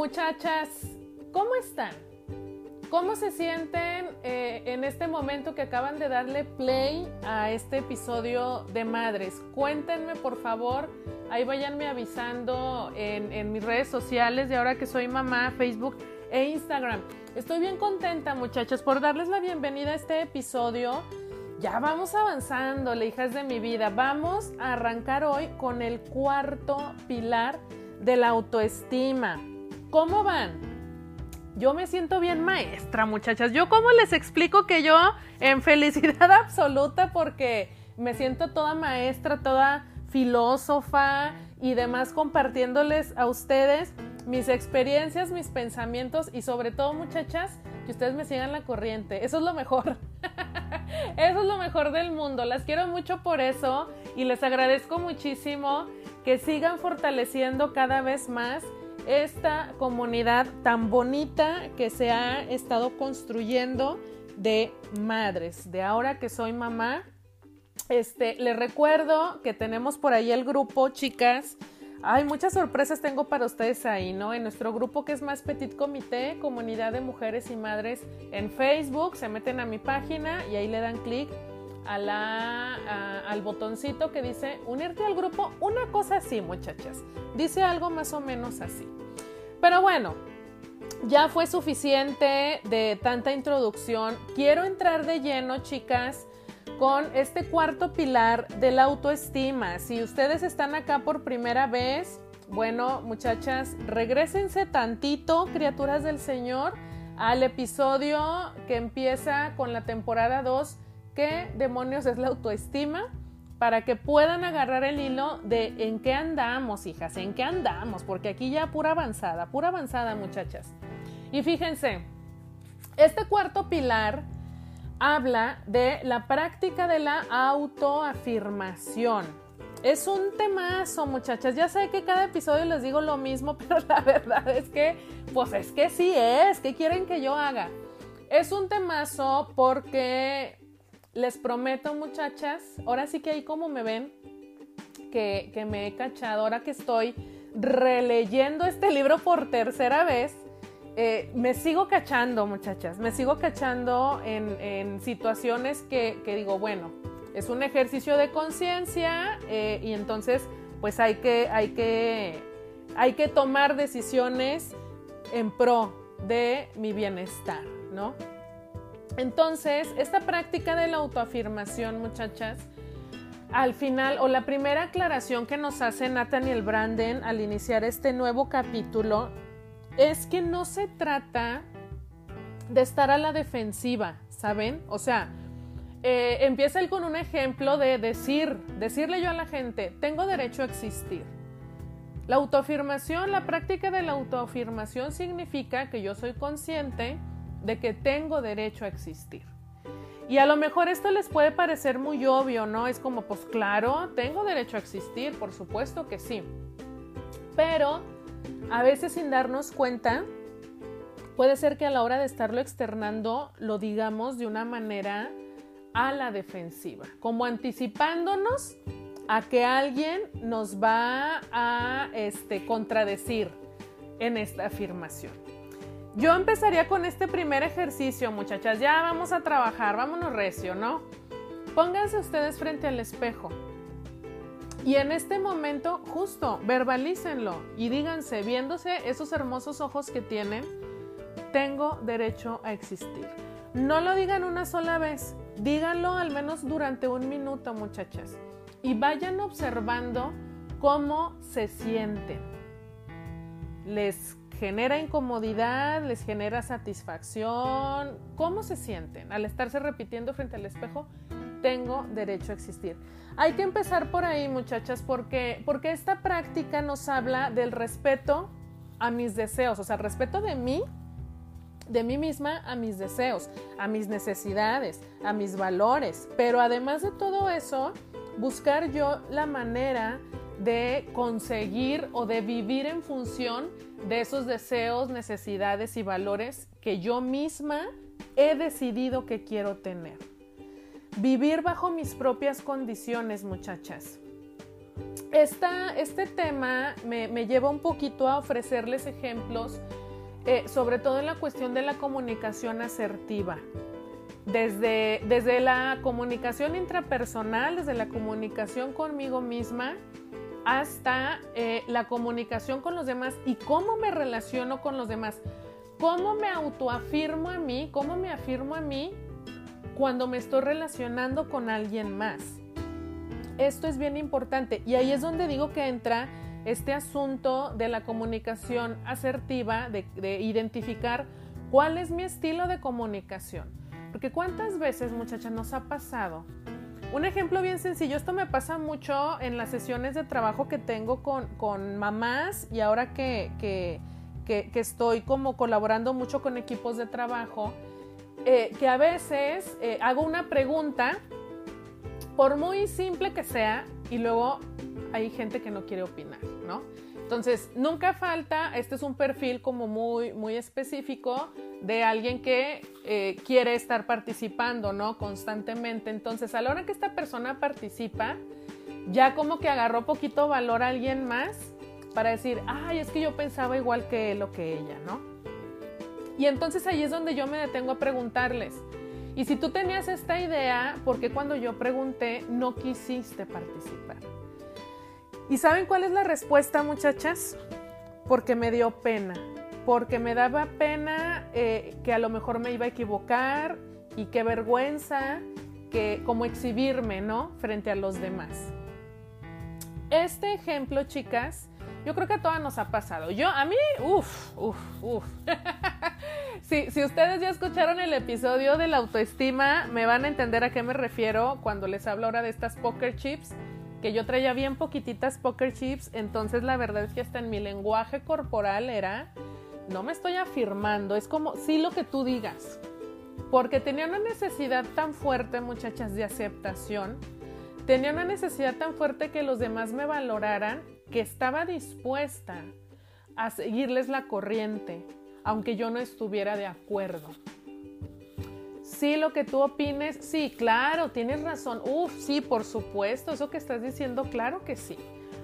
Muchachas, ¿cómo están? ¿Cómo se sienten eh, en este momento que acaban de darle play a este episodio de Madres? Cuéntenme por favor, ahí vayanme avisando en, en mis redes sociales de ahora que soy mamá, Facebook e Instagram. Estoy bien contenta muchachos por darles la bienvenida a este episodio. Ya vamos avanzando, hijas de mi vida. Vamos a arrancar hoy con el cuarto pilar de la autoestima. ¿Cómo van? Yo me siento bien maestra, muchachas. Yo cómo les explico que yo en felicidad absoluta porque me siento toda maestra, toda filósofa y demás compartiéndoles a ustedes mis experiencias, mis pensamientos y sobre todo, muchachas, que ustedes me sigan la corriente. Eso es lo mejor. eso es lo mejor del mundo. Las quiero mucho por eso y les agradezco muchísimo que sigan fortaleciendo cada vez más esta comunidad tan bonita que se ha estado construyendo de madres. De ahora que soy mamá, este, les recuerdo que tenemos por ahí el grupo, chicas. Hay muchas sorpresas tengo para ustedes ahí, ¿no? En nuestro grupo que es más Petit Comité, Comunidad de Mujeres y Madres en Facebook, se meten a mi página y ahí le dan clic al botoncito que dice unirte al grupo. Una cosa así, muchachas. Dice algo más o menos así. Pero bueno, ya fue suficiente de tanta introducción. Quiero entrar de lleno, chicas, con este cuarto pilar de la autoestima. Si ustedes están acá por primera vez, bueno, muchachas, regresense tantito, criaturas del Señor, al episodio que empieza con la temporada 2 qué demonios es la autoestima para que puedan agarrar el hilo de en qué andamos, hijas, en qué andamos, porque aquí ya pura avanzada, pura avanzada, muchachas. Y fíjense, este cuarto pilar habla de la práctica de la autoafirmación. Es un temazo, muchachas. Ya sé que cada episodio les digo lo mismo, pero la verdad es que, pues es que sí es. ¿Qué quieren que yo haga? Es un temazo porque les prometo, muchachas, ahora sí que ahí como me ven, que, me he cachado, ahora que estoy releyendo este libro por tercera vez, eh, me sigo cachando, muchachas, me sigo cachando en, situaciones que, digo, bueno, es un ejercicio de conciencia eh, y entonces pues hay que, hay, que, hay que tomar decisiones en pro de mi bienestar, ¿no? Entonces, esta práctica de la autoafirmación, muchachas, al final, o la primera aclaración que nos hace Nathaniel Branden al iniciar este nuevo capítulo, es que no se trata de estar a la defensiva, ¿saben? O sea, eh, empieza él con un ejemplo de decir, decirle yo a la gente, tengo derecho a existir. La autoafirmación, la práctica de la autoafirmación significa que yo soy consciente de que tengo derecho a existir. Y a lo mejor esto les puede parecer muy obvio, ¿no? Es como, pues claro, tengo derecho a existir, por supuesto que sí. Pero a veces sin darnos cuenta, puede ser que a la hora de estarlo externando lo digamos de una manera a la defensiva, como anticipándonos a que alguien nos va a este, contradecir en esta afirmación. Yo empezaría con este primer ejercicio, muchachas. Ya vamos a trabajar, vámonos recio, ¿no? Pónganse ustedes frente al espejo. Y en este momento, justo, verbalícenlo y díganse, viéndose esos hermosos ojos que tienen, tengo derecho a existir. No lo digan una sola vez, díganlo al menos durante un minuto, muchachas. Y vayan observando cómo se sienten. Les genera incomodidad, les genera satisfacción. ¿Cómo se sienten al estarse repitiendo frente al espejo? Tengo derecho a existir. Hay que empezar por ahí, muchachas, porque, porque esta práctica nos habla del respeto a mis deseos, o sea, respeto de mí, de mí misma a mis deseos, a mis necesidades, a mis valores. Pero además de todo eso, buscar yo la manera de conseguir o de vivir en función de esos deseos, necesidades y valores que yo misma he decidido que quiero tener. Vivir bajo mis propias condiciones, muchachas. este tema me, lleva un poquito a ofrecerles ejemplos, eh, sobre todo en la cuestión de la comunicación asertiva. Desde, desde la comunicación intrapersonal, desde la comunicación conmigo misma, hasta eh, la comunicación con los demás y cómo me relaciono con los demás. ¿Cómo me autoafirmo a mí? ¿Cómo me afirmo a mí cuando me estoy relacionando con alguien más? Esto es bien importante y ahí es donde digo que entra este asunto de la comunicación asertiva, de, de identificar cuál es mi estilo de comunicación. Porque cuántas veces, muchacha, nos ha pasado un ejemplo bien sencillo, esto me pasa mucho en las sesiones de trabajo que tengo con, mamás y ahora que, estoy como colaborando mucho con equipos de trabajo, eh, que a veces eh, hago una pregunta, por muy simple que sea, y luego hay gente que no quiere opinar, ¿no? Entonces, nunca falta, este es un perfil como muy, muy específico de alguien que eh, quiere estar participando, ¿no? Constantemente. Entonces, a la hora que esta persona participa, ya como que agarró poquito valor a alguien más para decir, ay, es que yo pensaba igual que él o que ella, ¿no? Y entonces ahí es donde yo me detengo a preguntarles, y si tú tenías esta idea, ¿por qué cuando yo pregunté no quisiste participar? ¿Y saben cuál es la respuesta, muchachas? Porque me dio pena, porque me daba pena eh, que a lo mejor me iba a equivocar y qué vergüenza que como exhibirme, ¿no? Frente a los demás. Este ejemplo, chicas, yo creo que a todas nos ha pasado. Yo, a mí, uff, uff, uff. si, si ustedes ya escucharon el episodio de la autoestima, me van a entender a qué me refiero cuando les hablo ahora de estas poker chips que yo traía bien poquititas poker chips, entonces la verdad es que hasta en mi lenguaje corporal era, no me estoy afirmando, es como, sí lo que tú digas, porque tenía una necesidad tan fuerte, muchachas, de aceptación, tenía una necesidad tan fuerte que los demás me valoraran, que estaba dispuesta a seguirles la corriente, aunque yo no estuviera de acuerdo sí, lo que tú opines, sí, claro, tienes razón. Uf, sí, por supuesto, eso que estás diciendo, claro que sí.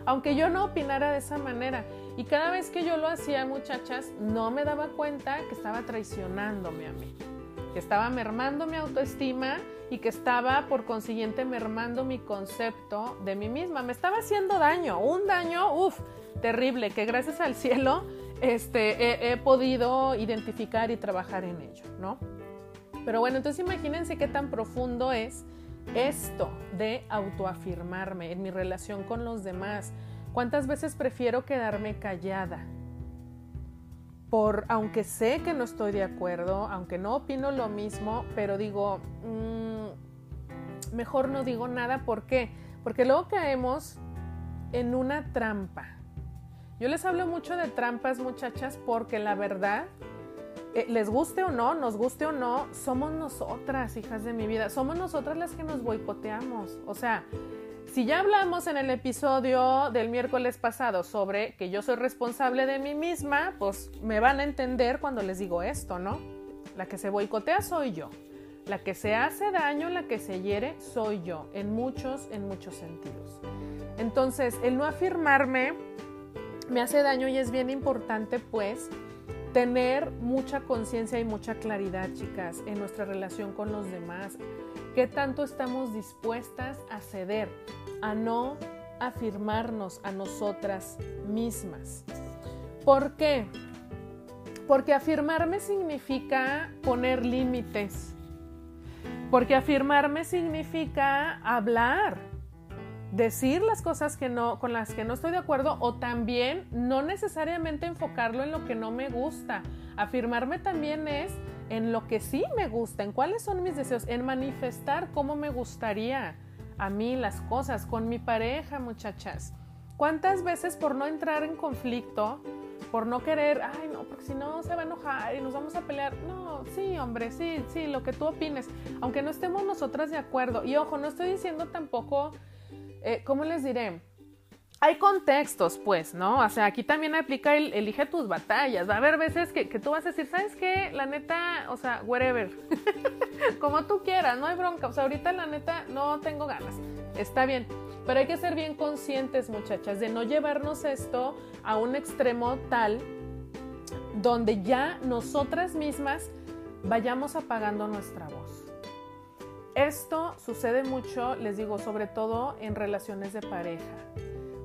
Aunque yo no opinara de esa manera. Y cada vez que yo lo hacía, muchachas, no me daba cuenta que estaba traicionándome a mí, que estaba mermando mi autoestima y que estaba, por consiguiente, mermando mi concepto de mí misma. Me estaba haciendo daño, un daño, uf, terrible, que gracias al cielo este, he podido identificar y trabajar en ello, ¿no? Pero bueno, entonces imagínense qué tan profundo es esto de autoafirmarme en mi relación con los demás. ¿Cuántas veces prefiero quedarme callada? Por, aunque sé que no estoy de acuerdo, aunque no opino lo mismo, pero digo, mm, mejor no digo nada. ¿Por qué? Porque luego caemos en una trampa. Yo les hablo mucho de trampas, muchachas, porque la verdad eh, les guste o no, nos guste o no, somos nosotras, hijas de mi vida, somos nosotras las que nos boicoteamos. O sea, si ya hablamos en el episodio del miércoles pasado sobre que yo soy responsable de mí misma, pues me van a entender cuando les digo esto, ¿no? La que se boicotea soy yo. La que se hace daño, la que se hiere, soy yo, en muchos, en muchos sentidos. Entonces, el no afirmarme me hace daño y es bien importante, pues, tener mucha conciencia y mucha claridad, chicas, en nuestra relación con los demás. ¿Qué tanto estamos dispuestas a ceder, a no afirmarnos a nosotras mismas? ¿Por qué? Porque afirmarme significa poner límites. Porque afirmarme significa hablar, decir las cosas que no, con las que no estoy de acuerdo o también no necesariamente enfocarlo en lo que no me gusta. Afirmarme también es en lo que sí me gusta, en cuáles son mis deseos, en manifestar cómo me gustaría a mí las cosas con mi pareja, muchachas. ¿Cuántas veces por no entrar en conflicto, por no querer, ay no, porque si no se va a enojar y nos vamos a pelear? No, sí, hombre, sí, sí, lo que tú opines, aunque no estemos nosotras de acuerdo. Y ojo, no estoy diciendo tampoco eh, ¿cómo les diré? Hay contextos, pues, ¿no? O sea, aquí también aplica el elige tus batallas. Va a haber veces que, tú vas a decir, ¿sabes qué? La neta, o sea, whatever. Como tú quieras, no hay bronca. O sea, ahorita la neta no tengo ganas. Está bien. Pero hay que ser bien conscientes, muchachas, de no llevarnos esto a un extremo tal donde ya nosotras mismas vayamos apagando nuestra voz. Esto sucede mucho, les digo, sobre todo en relaciones de pareja.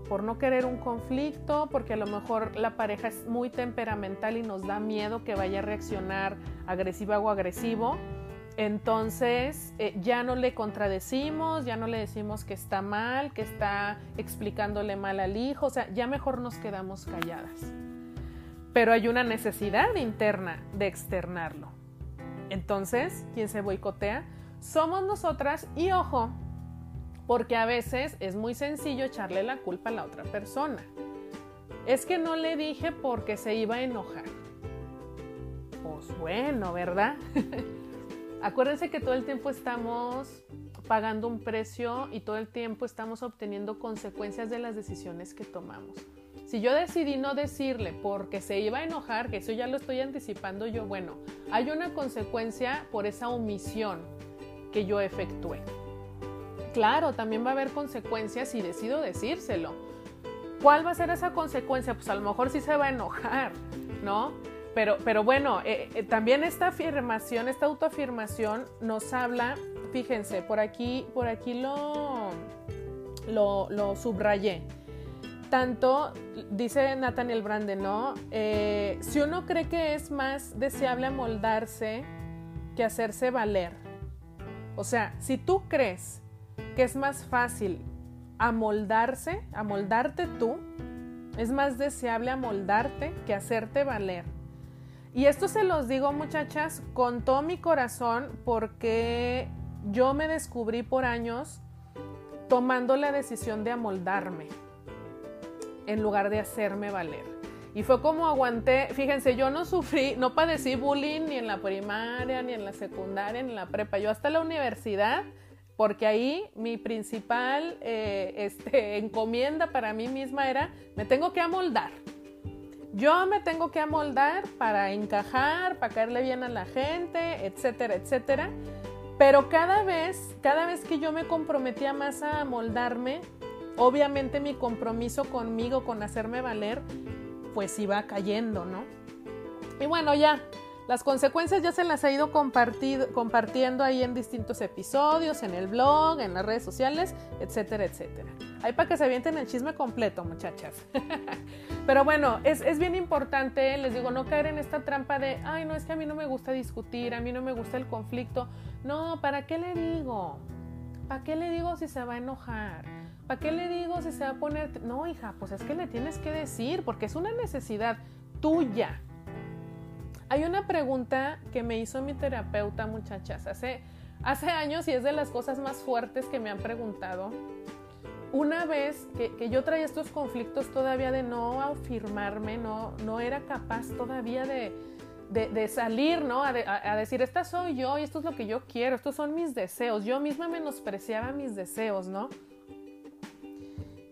Por no querer un conflicto, porque a lo mejor la pareja es muy temperamental y nos da miedo que vaya a reaccionar agresiva o agresivo. Entonces eh, ya no le contradecimos, ya no le decimos que está mal, que está explicándole mal al hijo, o sea, ya mejor nos quedamos calladas. Pero hay una necesidad interna de externarlo. Entonces, ¿quién se boicotea? Somos nosotras y ojo, porque a veces es muy sencillo echarle la culpa a la otra persona. Es que no le dije porque se iba a enojar. Pues bueno, ¿verdad? Acuérdense que todo el tiempo estamos pagando un precio y todo el tiempo estamos obteniendo consecuencias de las decisiones que tomamos. Si yo decidí no decirle porque se iba a enojar, que eso ya lo estoy anticipando yo, bueno, hay una consecuencia por esa omisión que yo efectué. Claro, también va a haber consecuencias si decido decírselo. ¿Cuál va a ser esa consecuencia? Pues a lo mejor sí se va a enojar, ¿no? Pero, pero bueno, eh, eh, también esta afirmación, esta autoafirmación nos habla, fíjense, por aquí, por aquí lo, lo, subrayé tanto, dice Nathaniel Brande, ¿no? Eh, si uno cree que es más deseable amoldarse que hacerse valer, o sea, si tú crees que es más fácil amoldarse, amoldarte tú, es más deseable amoldarte que hacerte valer. Y esto se los digo muchachas con todo mi corazón porque yo me descubrí por años tomando la decisión de amoldarme en lugar de hacerme valer. Y fue como aguanté, fíjense, yo no sufrí, no padecí bullying ni en la primaria, ni en la secundaria, ni en la prepa, yo hasta la universidad, porque ahí mi principal eh, este, encomienda para mí misma era, me tengo que amoldar. Yo me tengo que amoldar para encajar, para caerle bien a la gente, etcétera, etcétera. Pero cada vez, cada vez que yo me comprometía más a amoldarme, obviamente mi compromiso conmigo, con hacerme valer, pues iba cayendo, ¿no? Y bueno, ya, las consecuencias ya se las he ido compartiendo ahí en distintos episodios, en el blog, en las redes sociales, etcétera, etcétera. Ahí para que se avienten el chisme completo, muchachas. Pero bueno, es, es, bien importante, les digo, no caer en esta trampa de, ay, no, es que a mí no me gusta discutir, a mí no me gusta el conflicto. No, ¿para qué le digo? ¿Para qué le digo si se va a enojar? ¿Para qué le digo si se va a poner? No, hija, pues es que le tienes que decir, porque es una necesidad tuya. Hay una pregunta que me hizo mi terapeuta, muchachas, hace, hace años y es de las cosas más fuertes que me han preguntado. Una vez que, yo traía estos conflictos todavía de no afirmarme, no, no era capaz todavía de, de, salir, ¿no? A, a, decir, esta soy yo y esto es lo que yo quiero, estos son mis deseos. Yo misma menospreciaba mis deseos, ¿no?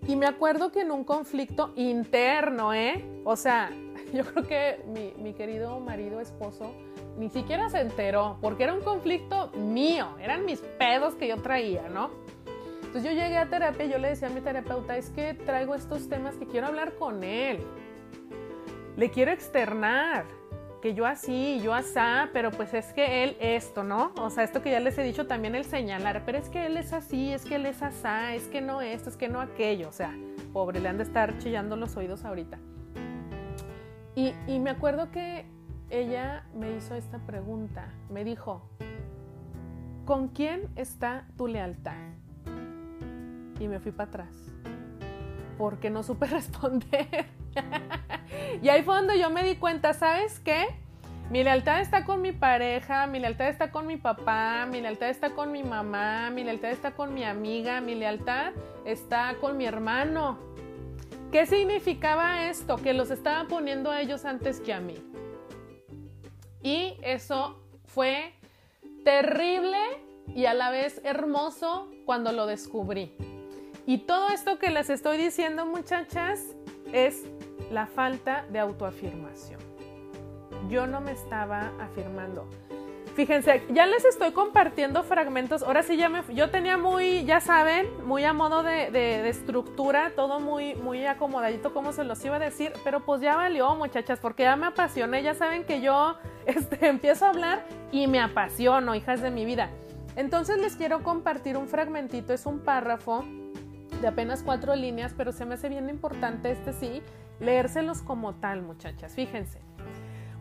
Y me acuerdo que en un conflicto interno, ¿eh? O sea, yo creo que mi, querido marido, esposo, ni siquiera se enteró, porque era un conflicto mío, eran mis pedos que yo traía, ¿no? Entonces yo llegué a terapia y yo le decía a mi terapeuta, es que traigo estos temas que quiero hablar con él, le quiero externar que yo así, yo asá, pero pues es que él esto, ¿no? O sea, esto que ya les he dicho también el señalar, pero es que él es así, es que él es asá, es que no esto, es que no aquello, o sea, pobre, le han de estar chillando los oídos ahorita. Y, y me acuerdo que ella me hizo esta pregunta, me dijo, ¿con quién está tu lealtad? Y me fui para atrás, porque no supe responder. y ahí fue donde yo me di cuenta, ¿sabes qué? Mi lealtad está con mi pareja, mi lealtad está con mi papá, mi lealtad está con mi mamá, mi lealtad está con mi amiga, mi lealtad está con mi hermano. ¿Qué significaba esto? Que los estaba poniendo a ellos antes que a mí. Y eso fue terrible y a la vez hermoso cuando lo descubrí. Y todo esto que les estoy diciendo, muchachas, es la falta de autoafirmación. Yo no me estaba afirmando. Fíjense, ya les estoy compartiendo fragmentos. Ahora sí ya me, yo tenía muy, ya saben, muy a modo de, estructura, todo muy, muy acomodadito, como se los iba a decir. Pero pues ya valió, muchachas, porque ya me apasioné. Ya saben que yo este, empiezo a hablar y me apasiono, hijas de mi vida. Entonces les quiero compartir un fragmentito, es un párrafo de apenas cuatro líneas, pero se me hace bien importante este sí, leérselos como tal, muchachas. Fíjense.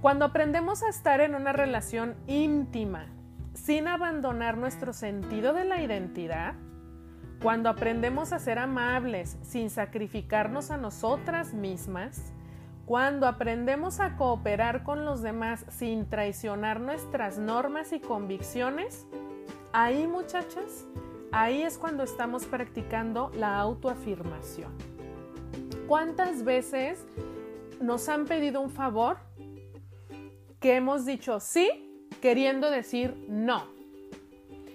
Cuando aprendemos a estar en una relación íntima sin abandonar nuestro sentido de la identidad, cuando aprendemos a ser amables sin sacrificarnos a nosotras mismas, cuando aprendemos a cooperar con los demás sin traicionar nuestras normas y convicciones, ahí muchachas, ahí es cuando estamos practicando la autoafirmación. ¿Cuántas veces nos han pedido un favor que hemos dicho sí queriendo decir no.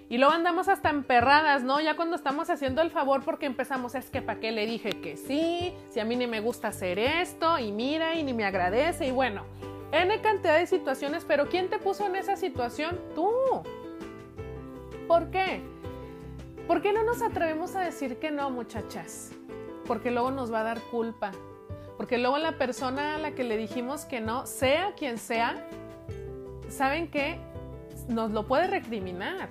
Y luego andamos hasta emperradas, ¿no? Ya cuando estamos haciendo el favor porque empezamos, es que para qué le dije que sí, si a mí ni me gusta hacer esto, y mira, y ni me agradece, y bueno, N cantidad de situaciones, pero ¿quién te puso en esa situación? Tú. ¿Por qué? ¿Por qué no nos atrevemos a decir que no, muchachas? Porque luego nos va a dar culpa, porque luego la persona a la que le dijimos que no, sea quien sea, ¿saben qué? Nos lo puede recriminar.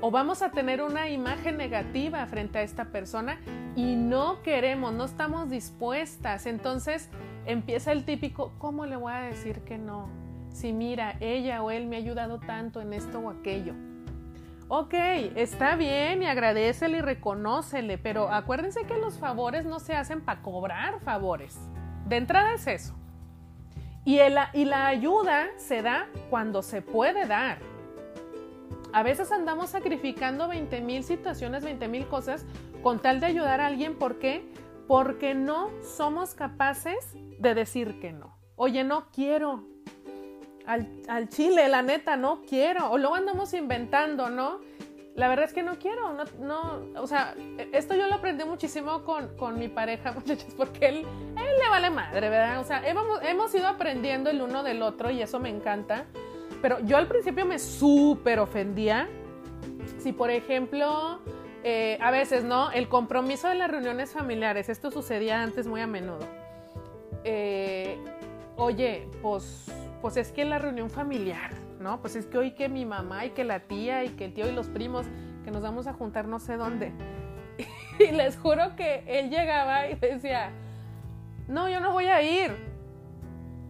O vamos a tener una imagen negativa frente a esta persona y no queremos, no estamos dispuestas. Entonces empieza el típico, ¿cómo le voy a decir que no? Si mira, ella o él me ha ayudado tanto en esto o aquello. Ok, está bien y agradecele y reconócele, pero acuérdense que los favores no se hacen para cobrar favores. De entrada es eso. Y, y la ayuda se da cuando se puede dar. A veces andamos sacrificando 20 mil situaciones, 20 mil cosas con tal de ayudar a alguien. ¿Por qué? Porque no somos capaces de decir que no. Oye, no quiero, al, chile, la neta, no quiero. O luego andamos inventando, ¿no? La verdad es que no quiero, no, no, o sea, esto yo lo aprendí muchísimo con, con mi pareja, muchachos, porque él, él le vale madre, ¿verdad? O sea, hemos, hemos ido aprendiendo el uno del otro y eso me encanta. Pero yo al principio me súper ofendía si, por ejemplo, eh, a veces, ¿no? El compromiso de las reuniones familiares, esto sucedía antes muy a menudo. Eh, oye, pues pues es que la reunión familiar, ¿no? Pues es que hoy que mi mamá y que la tía y que el tío y los primos, que nos vamos a juntar no sé dónde. Y les juro que él llegaba y decía, no, yo no voy a ir.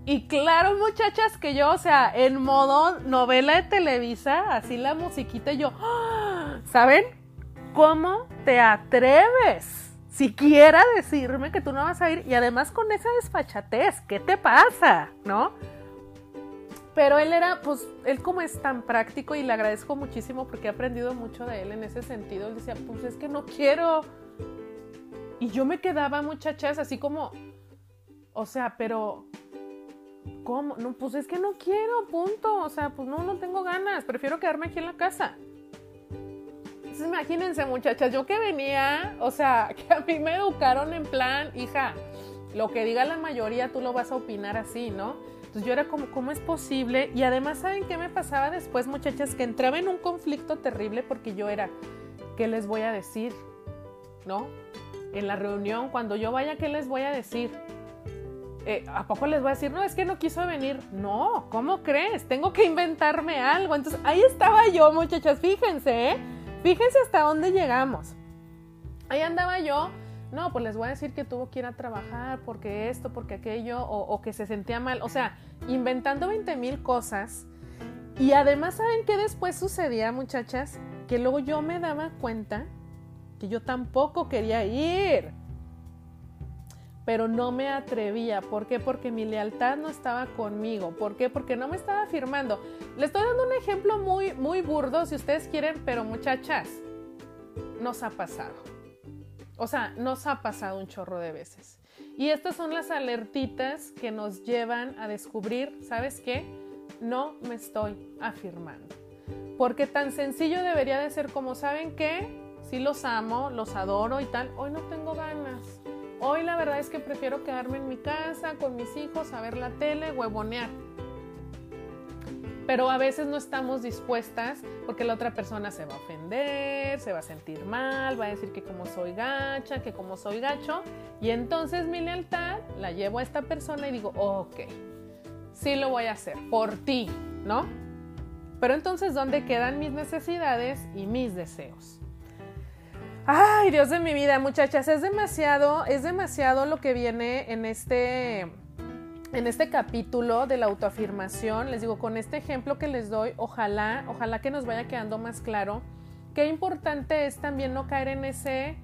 Y claro, muchachas, que yo, o sea, en modo novela de Televisa, así la musiquita yo, ¡Ah! ¿saben? ¿Cómo te atreves? Siquiera decirme que tú no vas a ir y además con esa desfachatez, ¿qué te pasa? ¿No? Pero él era, pues, él como es tan práctico y le agradezco muchísimo porque he aprendido mucho de él en ese sentido. Él decía, pues es que no quiero. Y yo me quedaba, muchachas, así como, o sea, pero, ¿cómo? No, pues es que no quiero, punto. O sea, pues no, no tengo ganas. Prefiero quedarme aquí en la casa. Entonces, imagínense, muchachas, yo que venía, o sea, que a mí me educaron en plan, hija, lo que diga la mayoría tú lo vas a opinar así, ¿no? Entonces yo era como, ¿cómo es posible? Y además, ¿saben qué me pasaba después, muchachas? Que entraba en un conflicto terrible porque yo era, ¿qué les voy a decir? ¿No? En la reunión, cuando yo vaya, ¿qué les voy a decir? Eh, ¿A poco les voy a decir, no, es que no quiso venir? No, ¿cómo crees? Tengo que inventarme algo. Entonces ahí estaba yo, muchachas, fíjense, ¿eh? Fíjense hasta dónde llegamos. Ahí andaba yo no, pues les voy a decir que tuvo que ir a trabajar porque esto, porque aquello, o, que se sentía mal. O sea, inventando 20 mil cosas. Y además, ¿saben qué después sucedía, muchachas? Que luego yo me daba cuenta que yo tampoco quería ir. Pero no me atrevía. ¿Por qué? Porque mi lealtad no estaba conmigo. ¿Por qué? Porque no me estaba firmando. Le estoy dando un ejemplo muy, muy burdo, si ustedes quieren, pero muchachas, nos ha pasado. O sea, nos ha pasado un chorro de veces. Y estas son las alertitas que nos llevan a descubrir, ¿sabes qué? No me estoy afirmando. Porque tan sencillo debería de ser como, ¿saben qué? Sí los amo, los adoro y tal. Hoy no tengo ganas. Hoy la verdad es que prefiero quedarme en mi casa con mis hijos, a ver la tele, huevonear. Pero a veces no estamos dispuestas porque la otra persona se va a ofender, se va a sentir mal, va a decir que como soy gacha, que como soy gacho, y entonces mi lealtad la llevo a esta persona y digo, ok, sí lo voy a hacer por ti, ¿no? Pero entonces, ¿dónde quedan mis necesidades y mis deseos? Ay, Dios de mi vida, muchachas, es demasiado, es demasiado lo que viene en este, en este capítulo de la autoafirmación. Les digo, con este ejemplo que les doy, ojalá, ojalá que nos vaya quedando más claro qué importante es también no caer en ese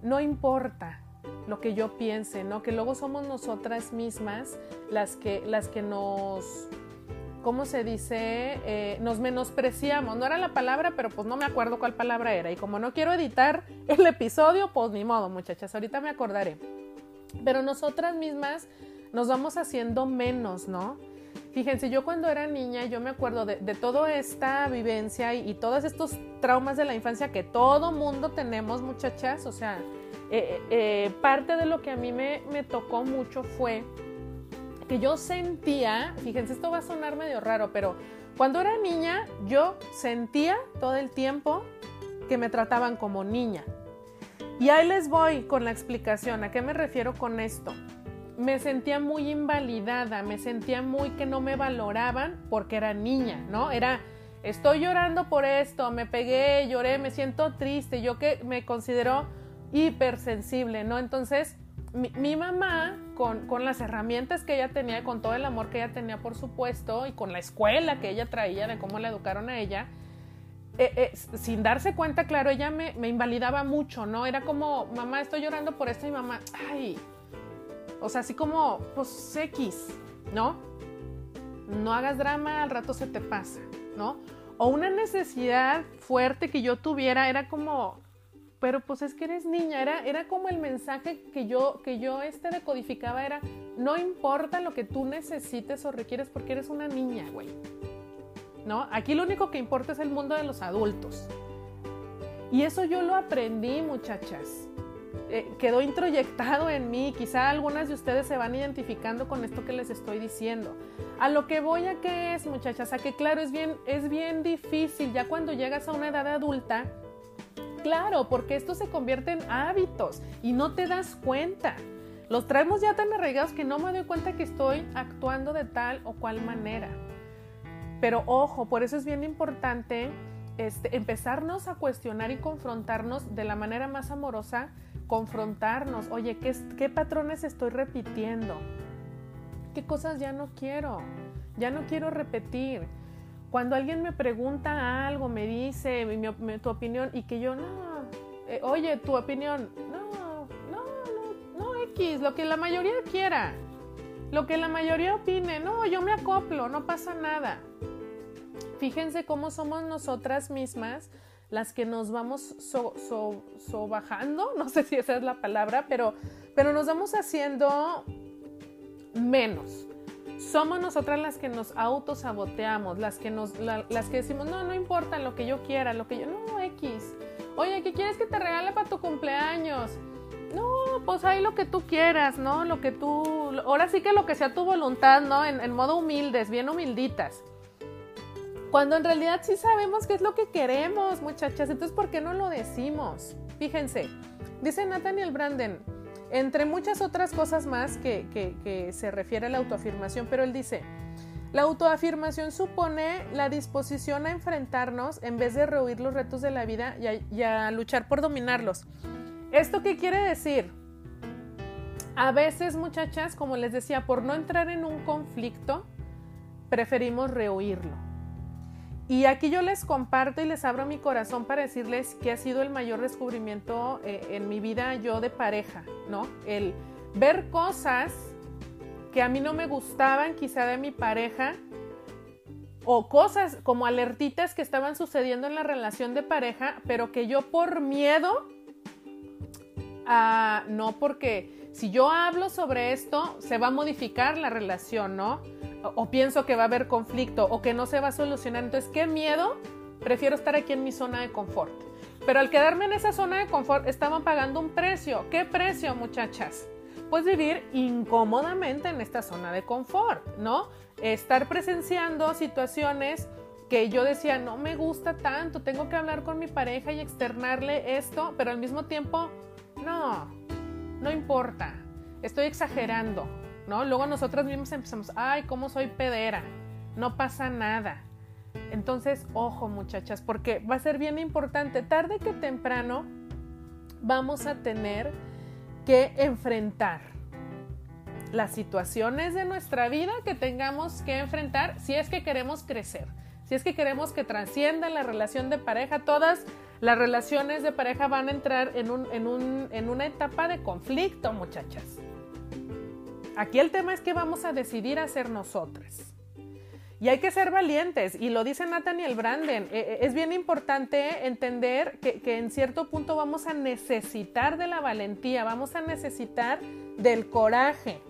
no importa lo que yo piense, ¿no? Que luego somos nosotras mismas las que, las que nos ¿cómo se dice? Eh, nos menospreciamos. No era la palabra, pero pues no me acuerdo cuál palabra era. Y como no quiero editar el episodio, pues ni modo, muchachas, ahorita me acordaré. Pero nosotras mismas nos vamos haciendo menos, ¿no? Fíjense, yo cuando era niña, yo me acuerdo de, toda esta vivencia y, todos estos traumas de la infancia que todo mundo tenemos, muchachas. O sea, eh, eh, parte de lo que a mí me, me tocó mucho fue que yo sentía, fíjense, esto va a sonar medio raro, pero cuando era niña yo sentía todo el tiempo que me trataban como niña. Y ahí les voy con la explicación. ¿A qué me refiero con esto? Me sentía muy invalidada, me sentía muy que no me valoraban porque era niña, ¿no? Era, estoy llorando por esto, me pegué, lloré, me siento triste, yo que me considero hipersensible, ¿no? Entonces, mi, mamá, con, las herramientas que ella tenía, con todo el amor que ella tenía, por supuesto, y con la escuela que ella traía, de cómo la educaron a ella, eh, eh, sin darse cuenta, claro, ella me, invalidaba mucho, ¿no? Era como, mamá, estoy llorando por esto y mamá, ay, o sea, así como, pues X, ¿no? No hagas drama, al rato se te pasa, ¿no? O una necesidad fuerte que yo tuviera era como, pero pues es que eres niña, era, era como el mensaje que yo, que yo este decodificaba, era, no importa lo que tú necesites o requieres porque eres una niña, güey. ¿No? Aquí lo único que importa es el mundo de los adultos. Y eso yo lo aprendí, muchachas. Eh, quedó introyectado en mí. Quizá algunas de ustedes se van identificando con esto que les estoy diciendo. A lo que voy a que es, muchachas, a que claro, es bien, es bien difícil ya cuando llegas a una edad adulta Claro, porque esto se convierte en hábitos y no te das cuenta. Los traemos ya tan arraigados que no me doy cuenta que estoy actuando de tal o cual manera. Pero ojo, por eso es bien importante este, empezarnos a cuestionar y confrontarnos de la manera más amorosa, confrontarnos, oye, ¿qué, ¿qué patrones estoy repitiendo? ¿Qué cosas ya no quiero? Ya no quiero repetir cuando alguien me pregunta algo, me dice tu opinión y que yo, no, eh, oye, tu opinión, no, no, no, no, X, lo que la mayoría quiera, lo que la mayoría opine, no, yo me acoplo, no pasa nada. Fíjense cómo somos nosotras mismas las que nos vamos sobajando, no sé si esa es la palabra, pero, pero nos vamos haciendo menos somos nosotras las que nos autosaboteamos, las que nos, las que decimos, no, no importa lo que yo quiera, lo que yo, no, X. Oye, ¿qué quieres que te regale para tu cumpleaños? No, pues ahí lo que tú quieras, ¿no? Lo que tú, ahora sí que lo que sea tu voluntad, ¿no? En, en modo humildes, bien humilditas. Cuando en realidad sí sabemos qué es lo que queremos, muchachas. Entonces, ¿por qué no lo decimos? Fíjense, dice Nathaniel Branden, entre muchas otras cosas más que, se refiere a la autoafirmación, pero él dice, la autoafirmación supone la disposición a enfrentarnos en vez de rehuir los retos de la vida y a, luchar por dominarlos. ¿Esto qué quiere decir? A veces, muchachas, como les decía, por no entrar en un conflicto, preferimos rehuirlo. Y aquí yo les comparto y les abro mi corazón para decirles que ha sido el mayor descubrimiento eh, en mi vida yo de pareja, ¿no? El ver cosas que a mí no me gustaban quizá de mi pareja o cosas como alertitas que estaban sucediendo en la relación de pareja, pero que yo por miedo, a, no porque si yo hablo sobre esto, se va a modificar la relación, ¿no? O, pienso que va a haber conflicto o que no se va a solucionar. Entonces, ¿qué miedo? Prefiero estar aquí en mi zona de confort. Pero al quedarme en esa zona de confort, estaban pagando un precio. ¿Qué precio, muchachas? pues vivir incómodamente en esta zona de confort, ¿no? Estar presenciando situaciones que yo decía, no me gusta tanto, tengo que hablar con mi pareja y externarle esto, pero al mismo tiempo, no, no importa, estoy exagerando, Luego nosotras mismos empezamos, ay, cómo soy pedera, no pasa nada. Entonces, ojo muchachas, porque va a ser bien importante, tarde que temprano vamos a tener que enfrentar las situaciones de nuestra vida que tengamos que enfrentar si es que queremos crecer, si es que queremos que trascienda la relación de pareja, todas las relaciones de pareja van a entrar en una etapa de conflicto, muchachas. Aquí el tema es que vamos a decidir hacer nosotras. Y hay que ser valientes, y lo dice Nathaniel Branden. Eh, eh, es bien importante entender que, que, en cierto punto vamos a necesitar de la valentía, vamos a necesitar del coraje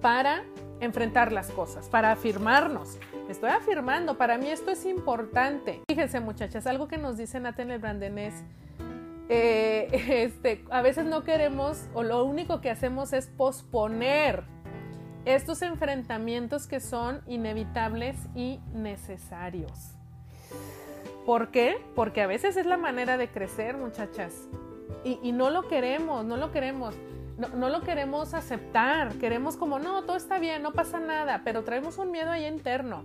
para enfrentar las cosas, para afirmarnos. Estoy afirmando, para mí esto es importante. Fíjense muchachas, algo que nos dice Nathaniel Branden es, eh, este, a veces no queremos o lo único que hacemos es posponer estos enfrentamientos que son inevitables y necesarios. ¿Por qué? Porque a veces es la manera de crecer, muchachas. Y, no lo queremos, no lo queremos. No, lo queremos aceptar. Queremos como, no, todo está bien, no pasa nada, pero traemos un miedo ahí interno.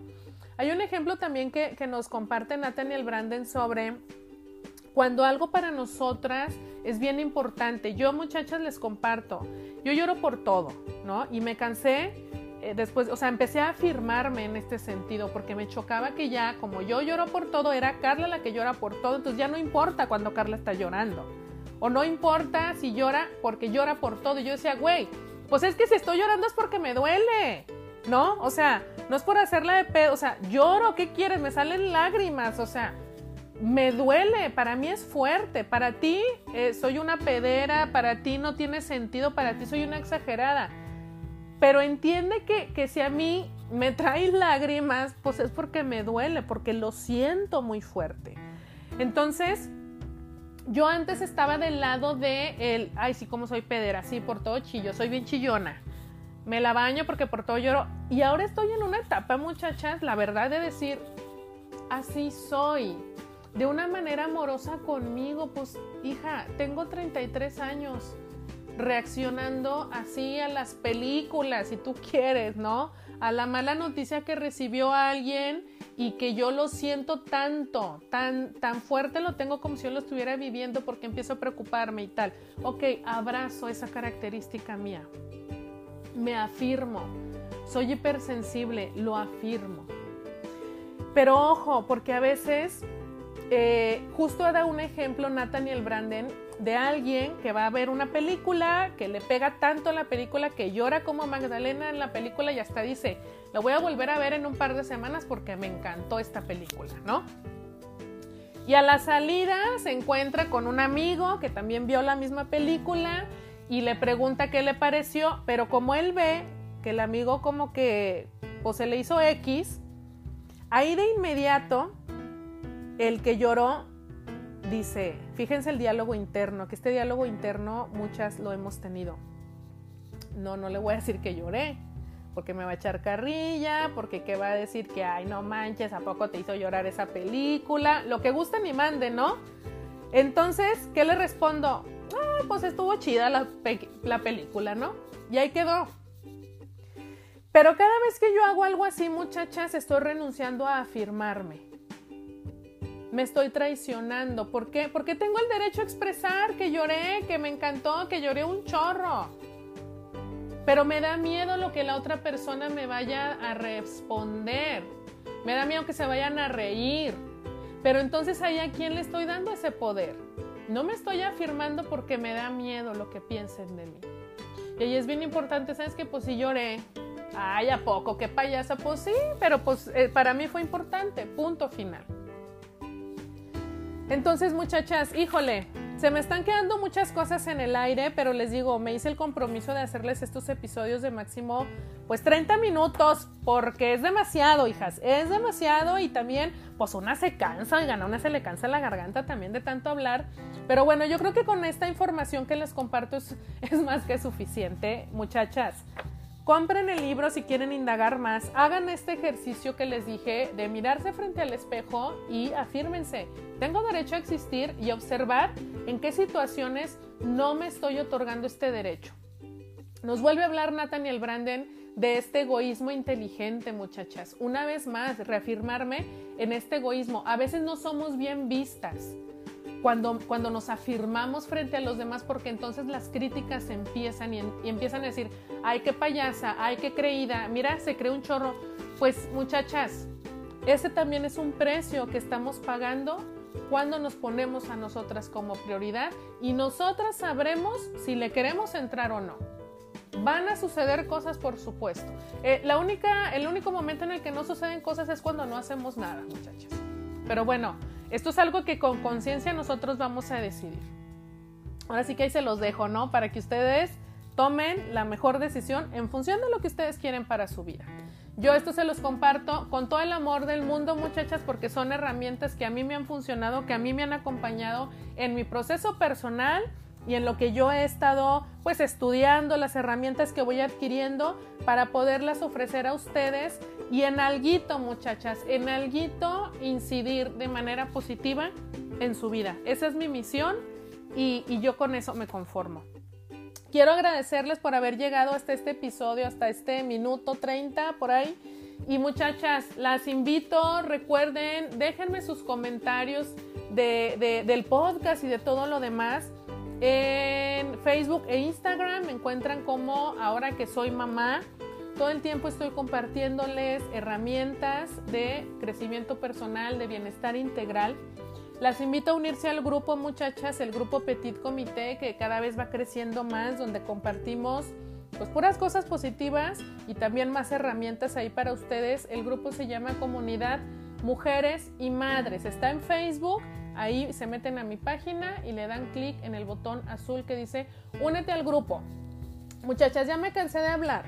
Hay un ejemplo también que, que nos comparte Nathaniel Branden sobre cuando algo para nosotras es bien importante. Yo, muchachas, les comparto. Yo lloro por todo, ¿no? Y me cansé eh, después, o sea, empecé a afirmarme en este sentido porque me chocaba que ya, como yo lloro por todo, era Carla la que llora por todo, entonces ya no importa cuando Carla está llorando. O no importa si llora porque llora por todo. Y yo decía, güey, pues es que si estoy llorando es porque me duele, ¿no? O sea, no es por hacerla de pedo, o sea, lloro, ¿qué quieres? Me salen lágrimas, o sea, me duele, para mí es fuerte, para ti eh, soy una pedera, para ti no tiene sentido, para ti soy una exagerada. Pero entiende que, que si a mí me trae lágrimas, pues es porque me duele, porque lo siento muy fuerte. Entonces, yo antes estaba del lado de el, ay, sí, como soy pedera, sí, por todo chillo, soy bien chillona. Me la baño porque por todo lloro. Y ahora estoy en una etapa, muchachas, la verdad de decir, así soy de una manera amorosa conmigo, pues hija, tengo 33 años reaccionando así a las películas, si tú quieres, ¿no? A la mala noticia que recibió alguien y que yo lo siento tanto, tan, tan fuerte lo tengo como si yo lo estuviera viviendo porque empiezo a preocuparme y tal. Ok, abrazo esa característica mía. Me afirmo. Soy hipersensible, lo afirmo. Pero ojo, porque a veces eh, justo da un ejemplo Nathaniel Branden de alguien que va a ver una película, que le pega tanto en la película, que llora como Magdalena en la película y hasta dice, lo voy a volver a ver en un par de semanas porque me encantó esta película, ¿no? Y a la salida se encuentra con un amigo que también vio la misma película y le pregunta qué le pareció, pero como él ve que el amigo como que pues se le hizo X, ahí de inmediato el que lloró dice, fíjense el diálogo interno, que este diálogo interno muchas lo hemos tenido. No, no le voy a decir que lloré, porque me va a echar carrilla, porque qué va a decir que, ay, no manches, ¿a poco te hizo llorar esa película? Lo que guste ni mande, ¿no? Entonces, ¿qué le respondo? Ah, pues estuvo chida la, la película, ¿no? Y ahí quedó. Pero cada vez que yo hago algo así, muchachas, estoy renunciando a afirmarme me estoy traicionando. ¿Por qué? Porque tengo el derecho a expresar que lloré, que me encantó, que lloré un chorro. Pero me da miedo lo que la otra persona me vaya a responder. Me da miedo que se vayan a reír. Pero entonces ahí a quién le estoy dando ese poder. No me estoy afirmando porque me da miedo lo que piensen de mí. Y ahí es bien importante, ¿sabes qué? Pues si lloré. Ay, ¿a poco? ¿Qué payasa? Pues sí, pero pues eh, para mí fue importante. Punto final. Entonces, muchachas, híjole, Se me están quedando muchas cosas en el aire, pero les digo, me hice el compromiso de hacerles estos episodios de máximo pues 30 minutos, porque es demasiado, hijas, es demasiado y también pues una se cansa, y a una se le cansa la garganta también de tanto hablar, pero bueno, yo creo que con esta información que les comparto es, es más que suficiente, muchachas. Compren el libro si quieren indagar más. Hagan este ejercicio que les dije de mirarse frente al espejo y afírmense. Tengo derecho a existir y observar en qué situaciones no me estoy otorgando este derecho. Nos vuelve a hablar Nathaniel Branden de este egoísmo inteligente, muchachas. Una vez más, reafirmarme en este egoísmo. A veces no somos bien vistas cuando, cuando nos afirmamos frente a los demás, porque entonces las críticas empiezan y, y empiezan a decir, ay, qué payasa, ay, qué creída, mira, se cree un chorro. Pues muchachas, ese también es un precio que estamos pagando cuando nos ponemos a nosotras como prioridad y nosotras sabremos si le queremos entrar o no. Van a suceder cosas, por supuesto. Eh, la única, el único momento en el que no suceden cosas es cuando no hacemos nada, muchachas. Pero bueno, esto es algo que con conciencia nosotros vamos a decidir. Ahora sí que ahí se los dejo, ¿no? Para que ustedes tomen la mejor decisión en función de lo que ustedes quieren para su vida. Yo esto se los comparto con todo el amor del mundo, muchachas, porque son herramientas que a mí me han funcionado, que a mí me han acompañado en mi proceso personal y en lo que yo he estado pues estudiando, las herramientas que voy adquiriendo para poderlas ofrecer a ustedes y en alguito, muchachas, en alguito incidir de manera positiva en su vida. Esa es mi misión y, yo con eso me conformo. Quiero agradecerles por haber llegado hasta este episodio, hasta este minuto 30 por ahí. Y muchachas, las invito, recuerden, déjenme sus comentarios de, del podcast y de todo lo demás. En Facebook e Instagram me encuentran como ahora que soy mamá. Todo el tiempo estoy compartiéndoles herramientas de crecimiento personal, de bienestar integral. Las invito a unirse al grupo, muchachas, el grupo Petit Comité, que cada vez va creciendo más, donde compartimos pues puras cosas positivas y también más herramientas ahí para ustedes. El grupo se llama Comunidad Mujeres y Madres. Está en Facebook. Ahí se meten a mi página y le dan clic en el botón azul que dice Únete al grupo. Muchachas, ya me cansé de hablar.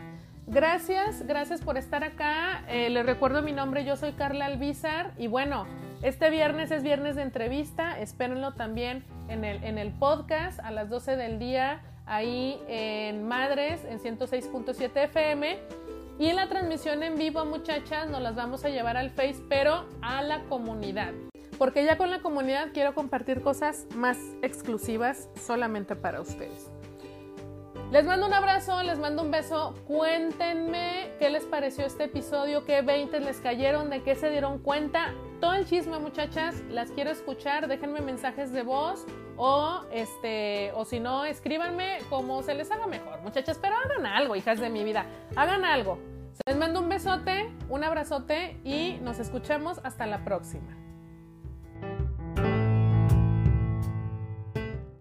Gracias, gracias por estar acá. Eh, les recuerdo mi nombre, yo soy Carla Albizar y bueno, este viernes es viernes de entrevista, espérenlo también en el, en el podcast a las 12 del día, ahí en Madres, en 106.7 FM. Y en la transmisión en vivo, muchachas, nos las vamos a llevar al Face, pero a la comunidad. Porque ya con la comunidad quiero compartir cosas más exclusivas solamente para ustedes. Les mando un abrazo, les mando un beso. Cuéntenme qué les pareció este episodio, qué 20 les cayeron, de qué se dieron cuenta. Todo el chisme, muchachas, las quiero escuchar. Déjenme mensajes de voz o este o si no, escríbanme como se les haga mejor, muchachas, pero hagan algo, hijas de mi vida. Hagan algo. Les mando un besote, un abrazote y nos escuchamos hasta la próxima.